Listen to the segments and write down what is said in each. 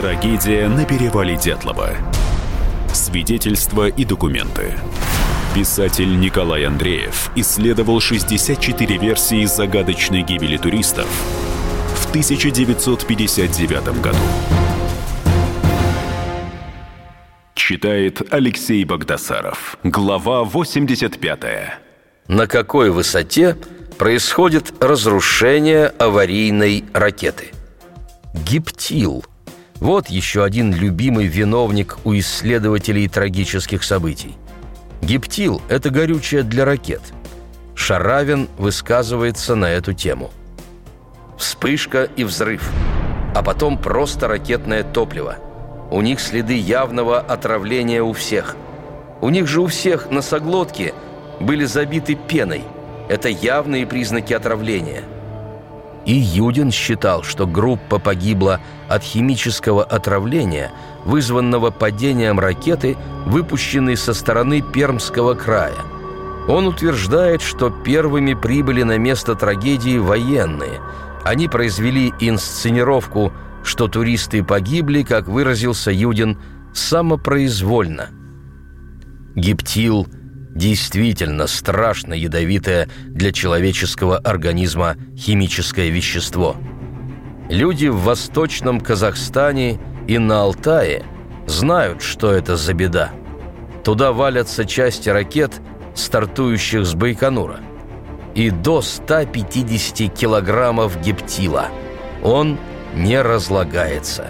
Трагедия на перевале Дятлова. Свидетельства и документы. Писатель Николай Андреев исследовал 64 версии загадочной гибели туристов в 1959 году. Читает Алексей Богдасаров. Глава 85. На какой высоте происходит разрушение аварийной ракеты? Гиптил – вот еще один любимый виновник у исследователей трагических событий. Гептил – это горючее для ракет. Шаравин высказывается на эту тему. Вспышка и взрыв, а потом просто ракетное топливо. У них следы явного отравления у всех. У них же у всех носоглотки были забиты пеной. Это явные признаки отравления – и Юдин считал, что группа погибла от химического отравления, вызванного падением ракеты, выпущенной со стороны Пермского края. Он утверждает, что первыми прибыли на место трагедии военные. Они произвели инсценировку, что туристы погибли, как выразился Юдин, самопроизвольно. Гептил – действительно страшно ядовитое для человеческого организма химическое вещество. Люди в Восточном Казахстане и на Алтае знают, что это за беда. Туда валятся части ракет, стартующих с Байконура. И до 150 килограммов гептила. Он не разлагается.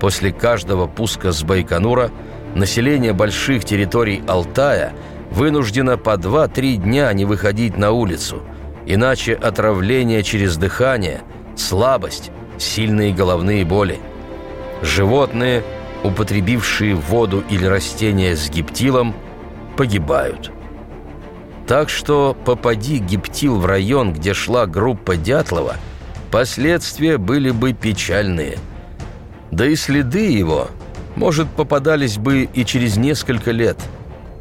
После каждого пуска с Байконура население больших территорий Алтая – вынуждена по 2-3 дня не выходить на улицу, иначе отравление через дыхание, слабость, сильные головные боли. Животные, употребившие воду или растения с гептилом, погибают. Так что попади гептил в район, где шла группа Дятлова, последствия были бы печальные. Да и следы его, может, попадались бы и через несколько лет –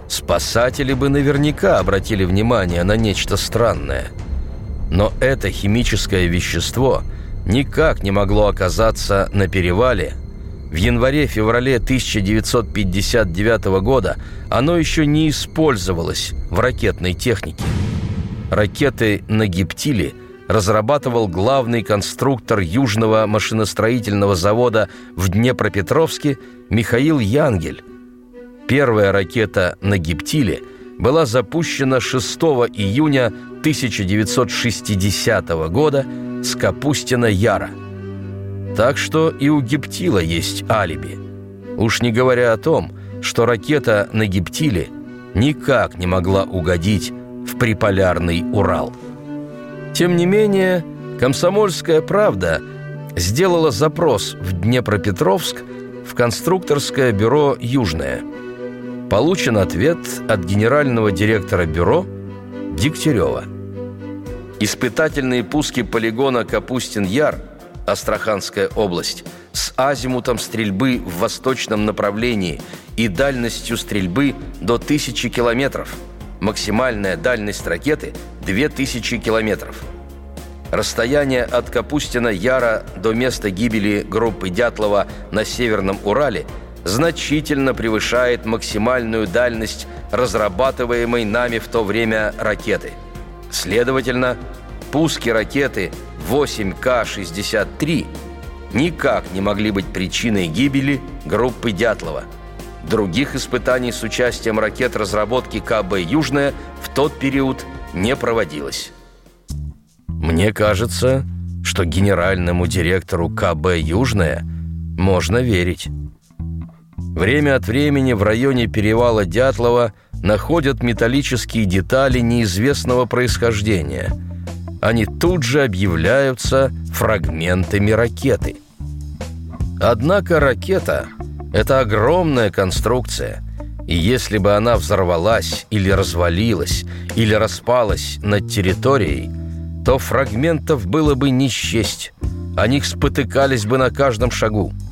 спасатели бы наверняка обратили внимание на нечто странное. Но это химическое вещество никак не могло оказаться на перевале. В январе-феврале 1959 года оно еще не использовалось в ракетной технике. Ракеты на гептиле разрабатывал главный конструктор Южного машиностроительного завода в Днепропетровске Михаил Янгель, Первая ракета на Гиптиле была запущена 6 июня 1960 года с Капустина-Яра. Так что и у Гиптила есть алиби. Уж не говоря о том, что ракета на Гиптиле никак не могла угодить в приполярный Урал. Тем не менее, «Комсомольская правда» сделала запрос в Днепропетровск в конструкторское бюро «Южное». Получен ответ от генерального директора бюро Дегтярева. Испытательные пуски полигона Капустин-Яр, Астраханская область, с азимутом стрельбы в восточном направлении и дальностью стрельбы до 1000 километров. Максимальная дальность ракеты – 2000 километров. Расстояние от Капустина-Яра до места гибели группы Дятлова на Северном Урале – значительно превышает максимальную дальность разрабатываемой нами в то время ракеты. Следовательно, пуски ракеты 8К-63 никак не могли быть причиной гибели группы Дятлова. Других испытаний с участием ракет разработки КБ «Южная» в тот период не проводилось. Мне кажется, что генеральному директору КБ «Южная» можно верить. Время от времени в районе перевала Дятлова находят металлические детали неизвестного происхождения. Они тут же объявляются фрагментами ракеты. Однако ракета – это огромная конструкция, и если бы она взорвалась или развалилась, или распалась над территорией, то фрагментов было бы не счесть, о них спотыкались бы на каждом шагу –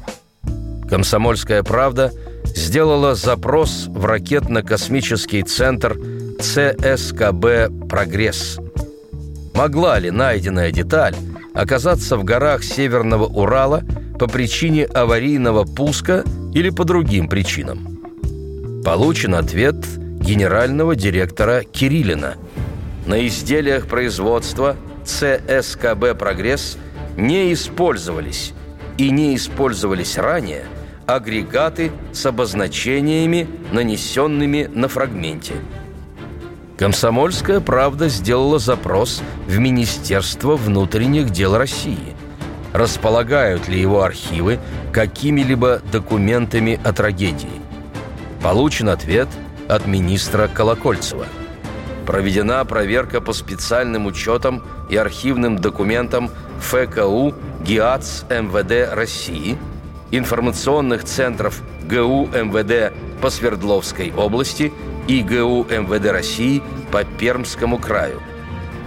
«Комсомольская правда» сделала запрос в ракетно-космический центр ЦСКБ «Прогресс». Могла ли найденная деталь оказаться в горах Северного Урала по причине аварийного пуска или по другим причинам. Получен ответ генерального директора Кириллина. На изделиях производства ЦСКБ «Прогресс» не использовались и не использовались ранее агрегаты с обозначениями, нанесенными на фрагменте. Комсомольская правда сделала запрос в Министерство внутренних дел России. Располагают ли его архивы какими-либо документами о трагедии? Получен ответ от министра Колокольцева. Проведена проверка по специальным учетам и архивным документам ФКУ ГИАЦ МВД России, информационных центров ГУ МВД по Свердловской области и ГУ МВД России по Пермскому краю.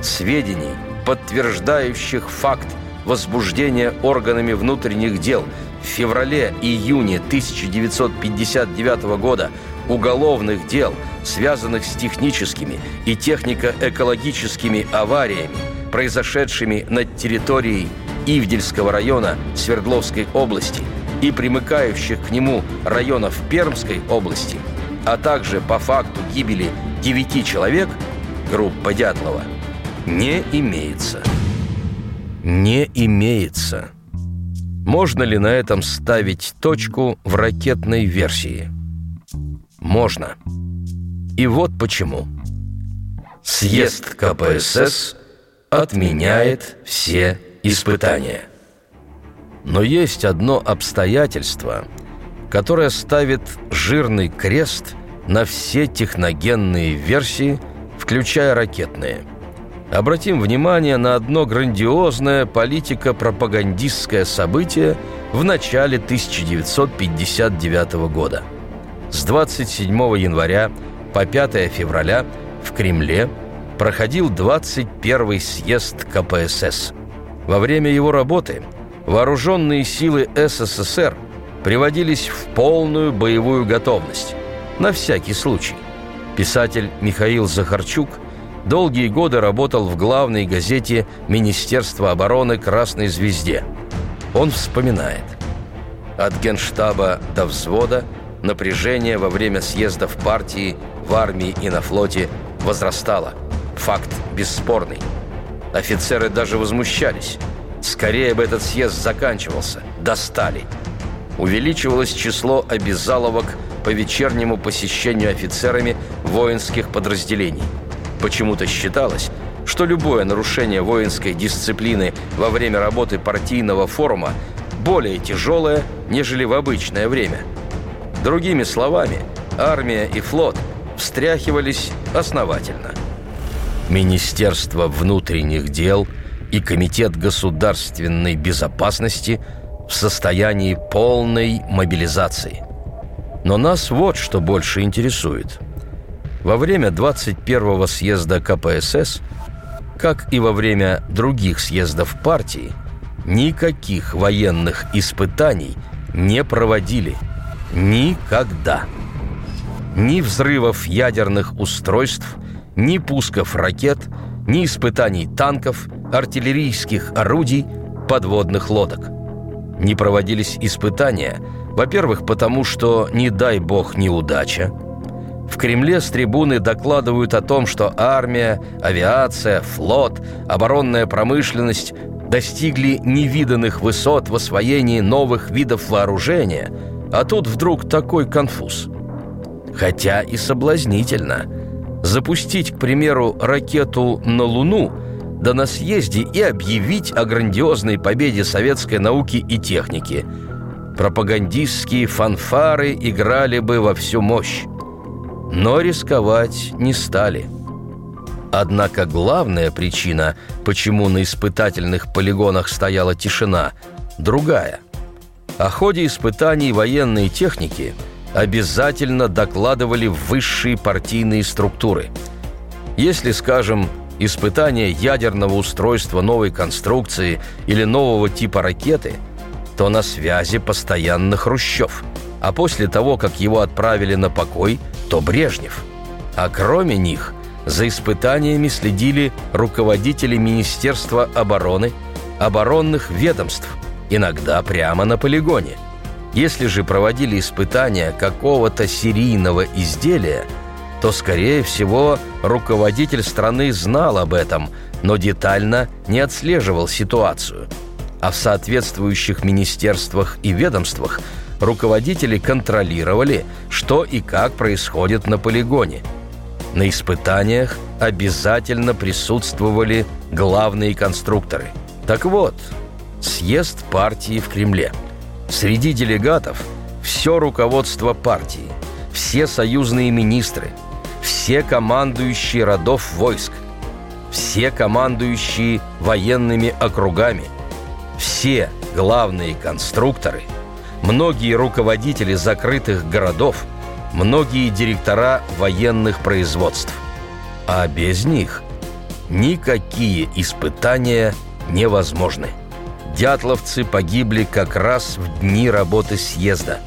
Сведений, подтверждающих факт возбуждения органами внутренних дел в феврале-июне 1959 года уголовных дел, связанных с техническими и технико-экологическими авариями, произошедшими на территории Ивдельского района Свердловской области и примыкающих к нему районов Пермской области, а также по факту гибели девяти человек, группа Дятлова, не имеется. Не имеется. Можно ли на этом ставить точку в ракетной версии? Можно. И вот почему. Съезд КПСС отменяет все испытания. Но есть одно обстоятельство, которое ставит жирный крест на все техногенные версии, включая ракетные. Обратим внимание на одно грандиозное политико-пропагандистское событие в начале 1959 года. С 27 января по 5 февраля в Кремле проходил 21 съезд КПСС. Во время его работы вооруженные силы СССР приводились в полную боевую готовность. На всякий случай. Писатель Михаил Захарчук долгие годы работал в главной газете Министерства обороны «Красной звезде». Он вспоминает. От генштаба до взвода напряжение во время съездов партии в армии и на флоте возрастало. Факт бесспорный – Офицеры даже возмущались. Скорее бы этот съезд заканчивался. Достали. Увеличивалось число обязаловок по вечернему посещению офицерами воинских подразделений. Почему-то считалось, что любое нарушение воинской дисциплины во время работы партийного форума более тяжелое, нежели в обычное время. Другими словами, армия и флот встряхивались основательно – Министерство внутренних дел и Комитет государственной безопасности в состоянии полной мобилизации. Но нас вот что больше интересует. Во время 21-го съезда КПСС, как и во время других съездов партии, никаких военных испытаний не проводили. Никогда. Ни взрывов ядерных устройств – ни пусков ракет, ни испытаний танков, артиллерийских орудий, подводных лодок. Не проводились испытания, во-первых, потому что, не дай бог, неудача. В Кремле с трибуны докладывают о том, что армия, авиация, флот, оборонная промышленность достигли невиданных высот в освоении новых видов вооружения, а тут вдруг такой конфуз. Хотя и соблазнительно – запустить, к примеру, ракету на Луну, да на съезде и объявить о грандиозной победе советской науки и техники. Пропагандистские фанфары играли бы во всю мощь. Но рисковать не стали. Однако главная причина, почему на испытательных полигонах стояла тишина, другая. О ходе испытаний военной техники – обязательно докладывали высшие партийные структуры. Если, скажем, испытание ядерного устройства новой конструкции или нового типа ракеты, то на связи постоянно Хрущев, а после того, как его отправили на покой, то Брежнев. А кроме них за испытаниями следили руководители Министерства обороны, оборонных ведомств, иногда прямо на полигоне. Если же проводили испытания какого-то серийного изделия, то, скорее всего, руководитель страны знал об этом, но детально не отслеживал ситуацию. А в соответствующих министерствах и ведомствах руководители контролировали, что и как происходит на полигоне. На испытаниях обязательно присутствовали главные конструкторы. Так вот, съезд партии в Кремле. Среди делегатов все руководство партии, все союзные министры, все командующие родов войск, все командующие военными округами, все главные конструкторы, многие руководители закрытых городов, многие директора военных производств. А без них никакие испытания невозможны. Дятловцы погибли как раз в дни работы съезда.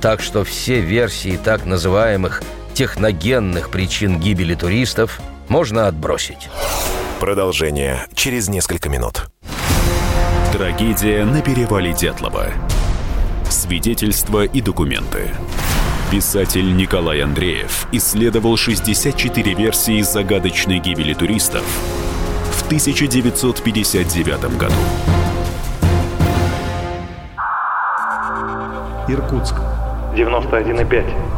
Так что все версии так называемых техногенных причин гибели туристов можно отбросить. Продолжение через несколько минут. Трагедия на перевале Дятлова. Свидетельства и документы. Писатель Николай Андреев исследовал 64 версии загадочной гибели туристов в 1959 году. Иркутск 91,5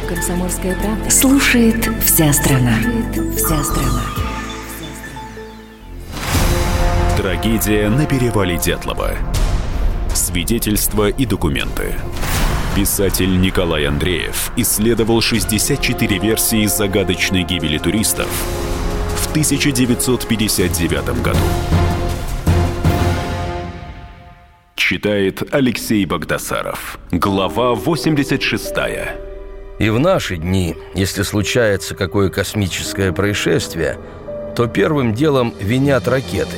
«Комсомольская правда». Слушает вся страна. Вся страна. Трагедия на перевале Дятлова. Свидетельства и документы. Писатель Николай Андреев исследовал 64 версии загадочной гибели туристов в 1959 году. Читает Алексей Богдасаров. Глава 86. И в наши дни, если случается какое космическое происшествие, то первым делом винят ракеты.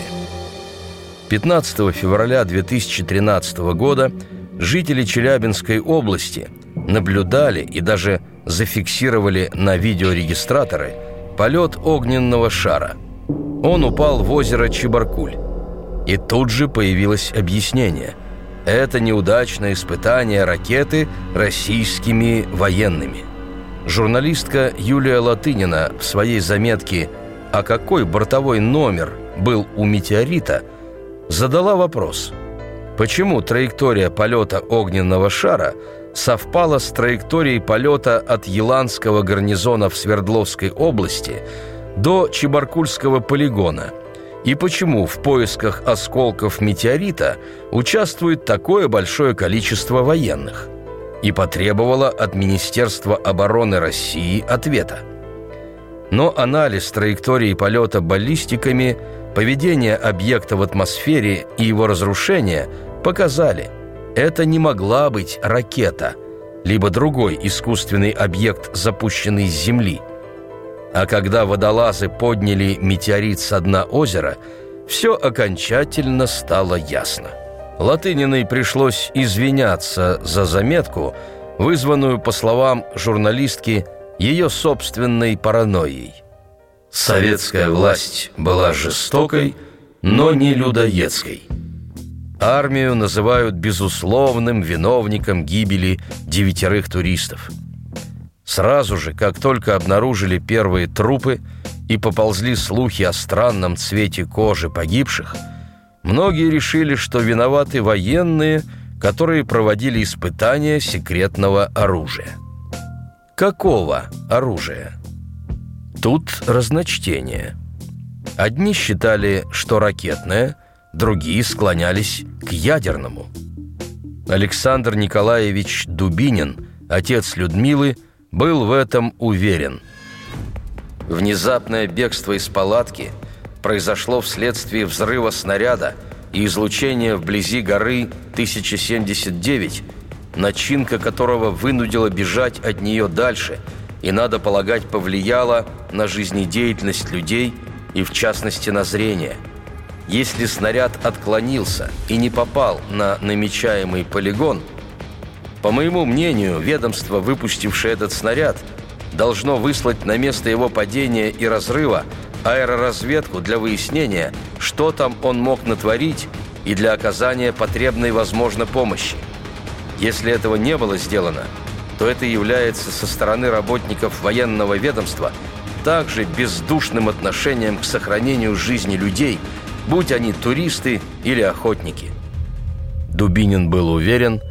15 февраля 2013 года жители Челябинской области наблюдали и даже зафиксировали на видеорегистраторы полет огненного шара. Он упал в озеро Чебаркуль. И тут же появилось объяснение. Это неудачное испытание ракеты российскими военными. Журналистка Юлия Латынина в своей заметке «А какой бортовой номер был у метеорита?» задала вопрос. Почему траектория полета огненного шара совпала с траекторией полета от Еланского гарнизона в Свердловской области до Чебаркульского полигона – и почему в поисках осколков метеорита участвует такое большое количество военных, и потребовала от Министерства обороны России ответа. Но анализ траектории полета баллистиками, поведение объекта в атмосфере и его разрушение показали, это не могла быть ракета, либо другой искусственный объект, запущенный с Земли – а когда водолазы подняли метеорит со дна озера, все окончательно стало ясно. Латыниной пришлось извиняться за заметку, вызванную, по словам журналистки, ее собственной паранойей. Советская власть была жестокой, но не людоедской. Армию называют безусловным виновником гибели девятерых туристов – Сразу же, как только обнаружили первые трупы и поползли слухи о странном цвете кожи погибших, многие решили, что виноваты военные, которые проводили испытания секретного оружия. Какого оружия? Тут разночтение. Одни считали, что ракетное, другие склонялись к ядерному. Александр Николаевич Дубинин, отец Людмилы, был в этом уверен. Внезапное бегство из палатки произошло вследствие взрыва снаряда и излучения вблизи горы 1079 начинка которого вынудила бежать от нее дальше и, надо полагать, повлияла на жизнедеятельность людей и, в частности, на зрение. Если снаряд отклонился и не попал на намечаемый полигон, по моему мнению, ведомство, выпустившее этот снаряд, должно выслать на место его падения и разрыва аэроразведку для выяснения, что там он мог натворить и для оказания потребной, возможно, помощи. Если этого не было сделано, то это является со стороны работников военного ведомства также бездушным отношением к сохранению жизни людей, будь они туристы или охотники. Дубинин был уверен,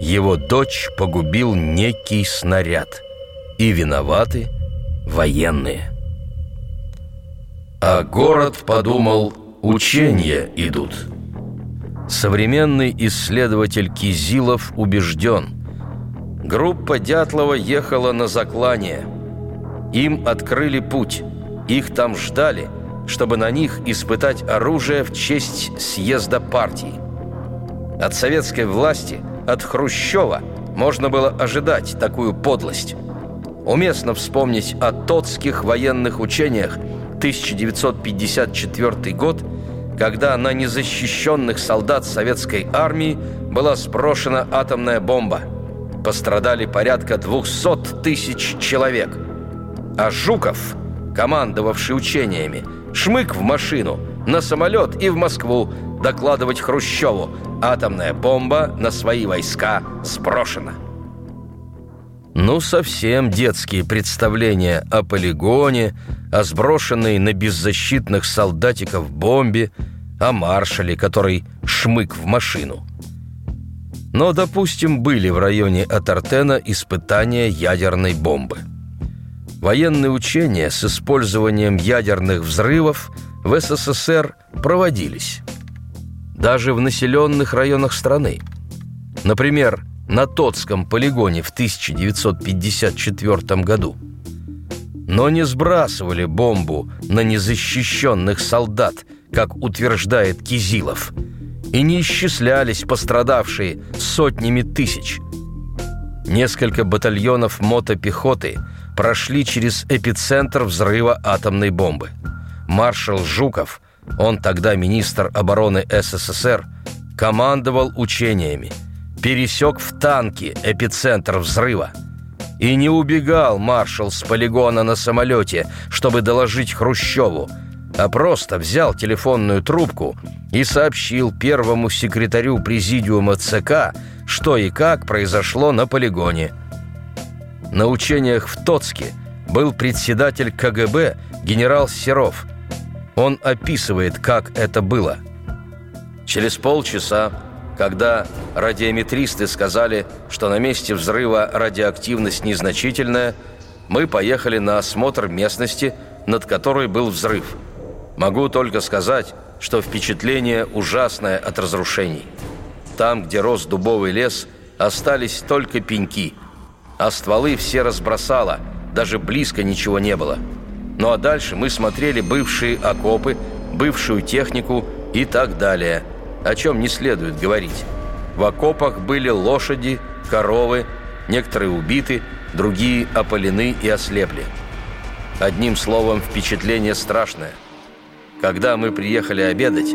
его дочь погубил некий снаряд, и виноваты военные. А город подумал, учения идут. Современный исследователь Кизилов убежден, группа Дятлова ехала на заклание. Им открыли путь, их там ждали, чтобы на них испытать оружие в честь съезда партии. От советской власти, от Хрущева, можно было ожидать такую подлость. Уместно вспомнить о тотских военных учениях 1954 год – когда на незащищенных солдат советской армии была сброшена атомная бомба. Пострадали порядка 200 тысяч человек. А Жуков, командовавший учениями, шмык в машину, на самолет и в Москву докладывать Хрущеву «Атомная бомба на свои войска сброшена». Ну, совсем детские представления о полигоне, о сброшенной на беззащитных солдатиков бомбе, о маршале, который шмык в машину. Но, допустим, были в районе Атартена испытания ядерной бомбы. Военные учения с использованием ядерных взрывов в СССР проводились. Даже в населенных районах страны. Например, на Тотском полигоне в 1954 году. Но не сбрасывали бомбу на незащищенных солдат, как утверждает Кизилов, и не исчислялись пострадавшие сотнями тысяч. Несколько батальонов мотопехоты прошли через эпицентр взрыва атомной бомбы. Маршал Жуков, он тогда министр обороны СССР, командовал учениями – пересек в танке эпицентр взрыва. И не убегал маршал с полигона на самолете, чтобы доложить Хрущеву, а просто взял телефонную трубку и сообщил первому секретарю президиума ЦК, что и как произошло на полигоне. На учениях в Тоцке был председатель КГБ генерал Серов. Он описывает, как это было. Через полчаса когда радиометристы сказали, что на месте взрыва радиоактивность незначительная, мы поехали на осмотр местности, над которой был взрыв. Могу только сказать, что впечатление ужасное от разрушений. Там, где рос дубовый лес, остались только пеньки, а стволы все разбросало, даже близко ничего не было. Ну а дальше мы смотрели бывшие окопы, бывшую технику и так далее – о чем не следует говорить. В окопах были лошади, коровы, некоторые убиты, другие опалены и ослепли. Одним словом, впечатление страшное. Когда мы приехали обедать,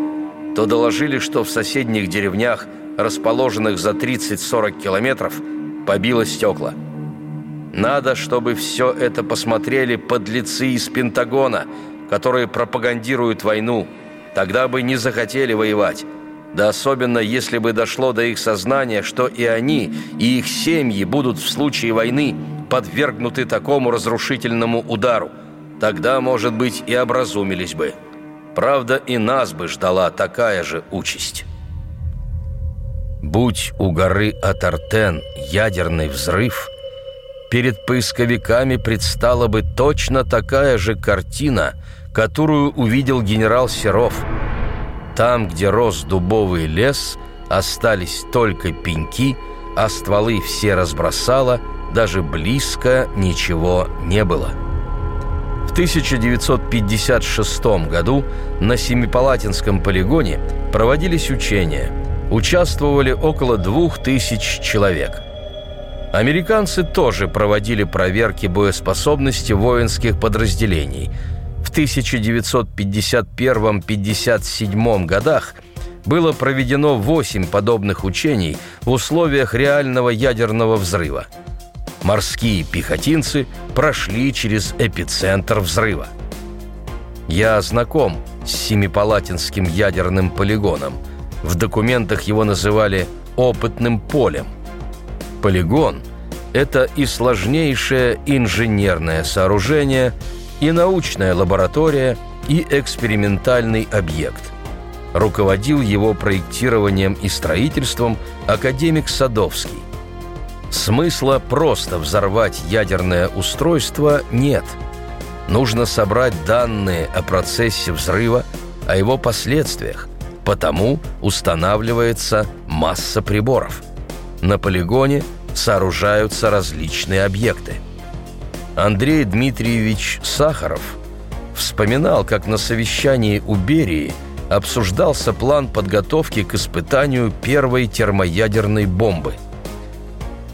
то доложили, что в соседних деревнях, расположенных за 30-40 километров, побило стекла. Надо, чтобы все это посмотрели подлецы из Пентагона, которые пропагандируют войну. Тогда бы не захотели воевать. Да особенно если бы дошло до их сознания, что и они, и их семьи будут в случае войны подвергнуты такому разрушительному удару. Тогда, может быть, и образумились бы. Правда, и нас бы ждала такая же участь. Будь у горы Атартен ядерный взрыв, перед поисковиками предстала бы точно такая же картина, которую увидел генерал Серов – там, где рос дубовый лес, остались только пеньки, а стволы все разбросало, даже близко ничего не было. В 1956 году на Семипалатинском полигоне проводились учения. Участвовали около двух тысяч человек – Американцы тоже проводили проверки боеспособности воинских подразделений. В 1951-57 годах было проведено 8 подобных учений в условиях реального ядерного взрыва. Морские пехотинцы прошли через эпицентр взрыва. Я знаком с Семипалатинским ядерным полигоном. В документах его называли «опытным полем». Полигон – это и сложнейшее инженерное сооружение, и научная лаборатория, и экспериментальный объект. Руководил его проектированием и строительством академик Садовский. Смысла просто взорвать ядерное устройство нет. Нужно собрать данные о процессе взрыва, о его последствиях. Потому устанавливается масса приборов. На полигоне сооружаются различные объекты. Андрей Дмитриевич Сахаров вспоминал, как на совещании у Берии обсуждался план подготовки к испытанию первой термоядерной бомбы –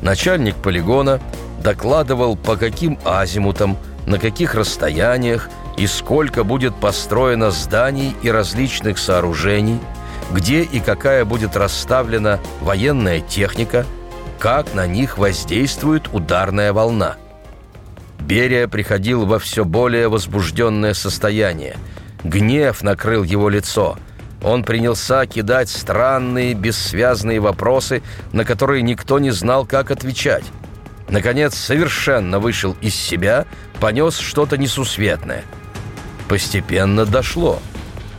начальник полигона докладывал, по каким азимутам, на каких расстояниях и сколько будет построено зданий и различных сооружений, где и какая будет расставлена военная техника, как на них воздействует ударная волна. Берия приходил во все более возбужденное состояние. Гнев накрыл его лицо – он принялся кидать странные, бессвязные вопросы, на которые никто не знал, как отвечать. Наконец, совершенно вышел из себя, понес что-то несусветное. Постепенно дошло.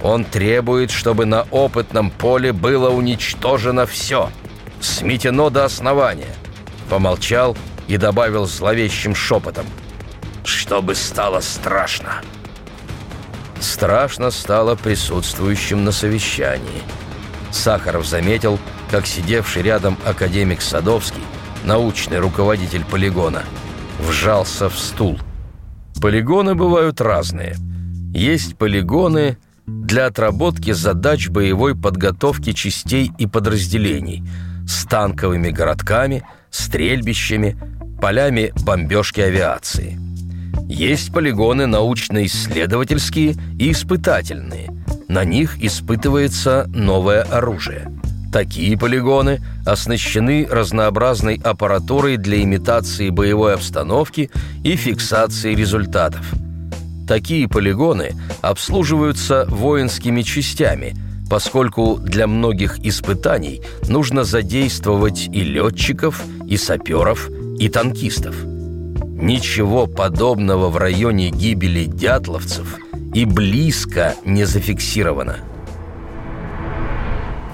Он требует, чтобы на опытном поле было уничтожено все. Сметено до основания. Помолчал и добавил зловещим шепотом. «Чтобы стало страшно!» страшно стало присутствующим на совещании. Сахаров заметил, как сидевший рядом академик Садовский, научный руководитель полигона, вжался в стул. Полигоны бывают разные. Есть полигоны для отработки задач боевой подготовки частей и подразделений с танковыми городками, стрельбищами, полями бомбежки авиации – есть полигоны научно-исследовательские и испытательные. На них испытывается новое оружие. Такие полигоны оснащены разнообразной аппаратурой для имитации боевой обстановки и фиксации результатов. Такие полигоны обслуживаются воинскими частями, поскольку для многих испытаний нужно задействовать и летчиков, и саперов, и танкистов – Ничего подобного в районе гибели дятловцев и близко не зафиксировано.